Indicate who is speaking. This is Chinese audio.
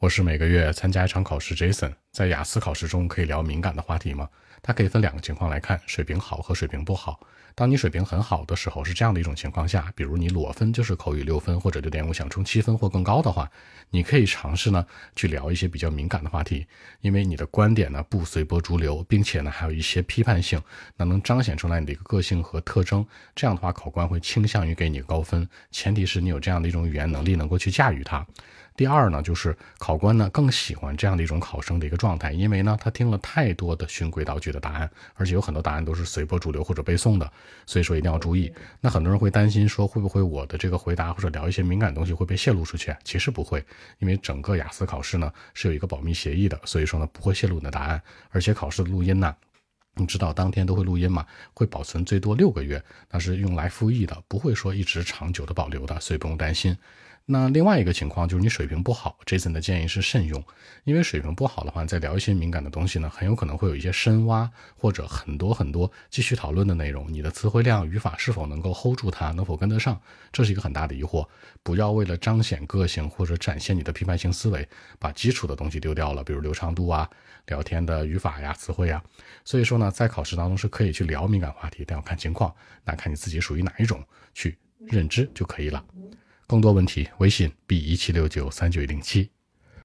Speaker 1: 我是每个月参加一场考试，Jason。在雅思考试中可以聊敏感的话题吗？它可以分两个情况来看：水平好和水平不好。当你水平很好的时候，是这样的一种情况下，比如你裸分就是口语六分或者六点五，想冲七分或更高的话，你可以尝试呢去聊一些比较敏感的话题，因为你的观点呢不随波逐流，并且呢还有一些批判性，那能彰显出来你的一个个性和特征。这样的话，考官会倾向于给你高分，前提是你有这样的一种语言能力，能够去驾驭它。第二呢，就是考官呢更喜欢这样的一种考生的一个状态，因为呢他听了太多的循规蹈矩的答案，而且有很多答案都是随波逐流或者背诵的，所以说一定要注意。那很多人会担心说会不会我的这个回答或者聊一些敏感东西会被泄露出去？其实不会，因为整个雅思考试呢是有一个保密协议的，所以说呢不会泄露你的答案，而且考试的录音呢，你知道当天都会录音嘛，会保存最多六个月，那是用来复议的，不会说一直长久的保留的，所以不用担心。那另外一个情况就是你水平不好，Jason 的建议是慎用，因为水平不好的话，再聊一些敏感的东西呢，很有可能会有一些深挖或者很多很多继续讨论的内容，你的词汇量、语法是否能够 hold 住它，能否跟得上，这是一个很大的疑惑。不要为了彰显个性或者展现你的批判性思维，把基础的东西丢掉了，比如流畅度啊、聊天的语法呀、词汇啊。所以说呢，在考试当中是可以去聊敏感话题，但要看情况，那看你自己属于哪一种，去认知就可以了。更多问题，微信 b 一七六九三九零七。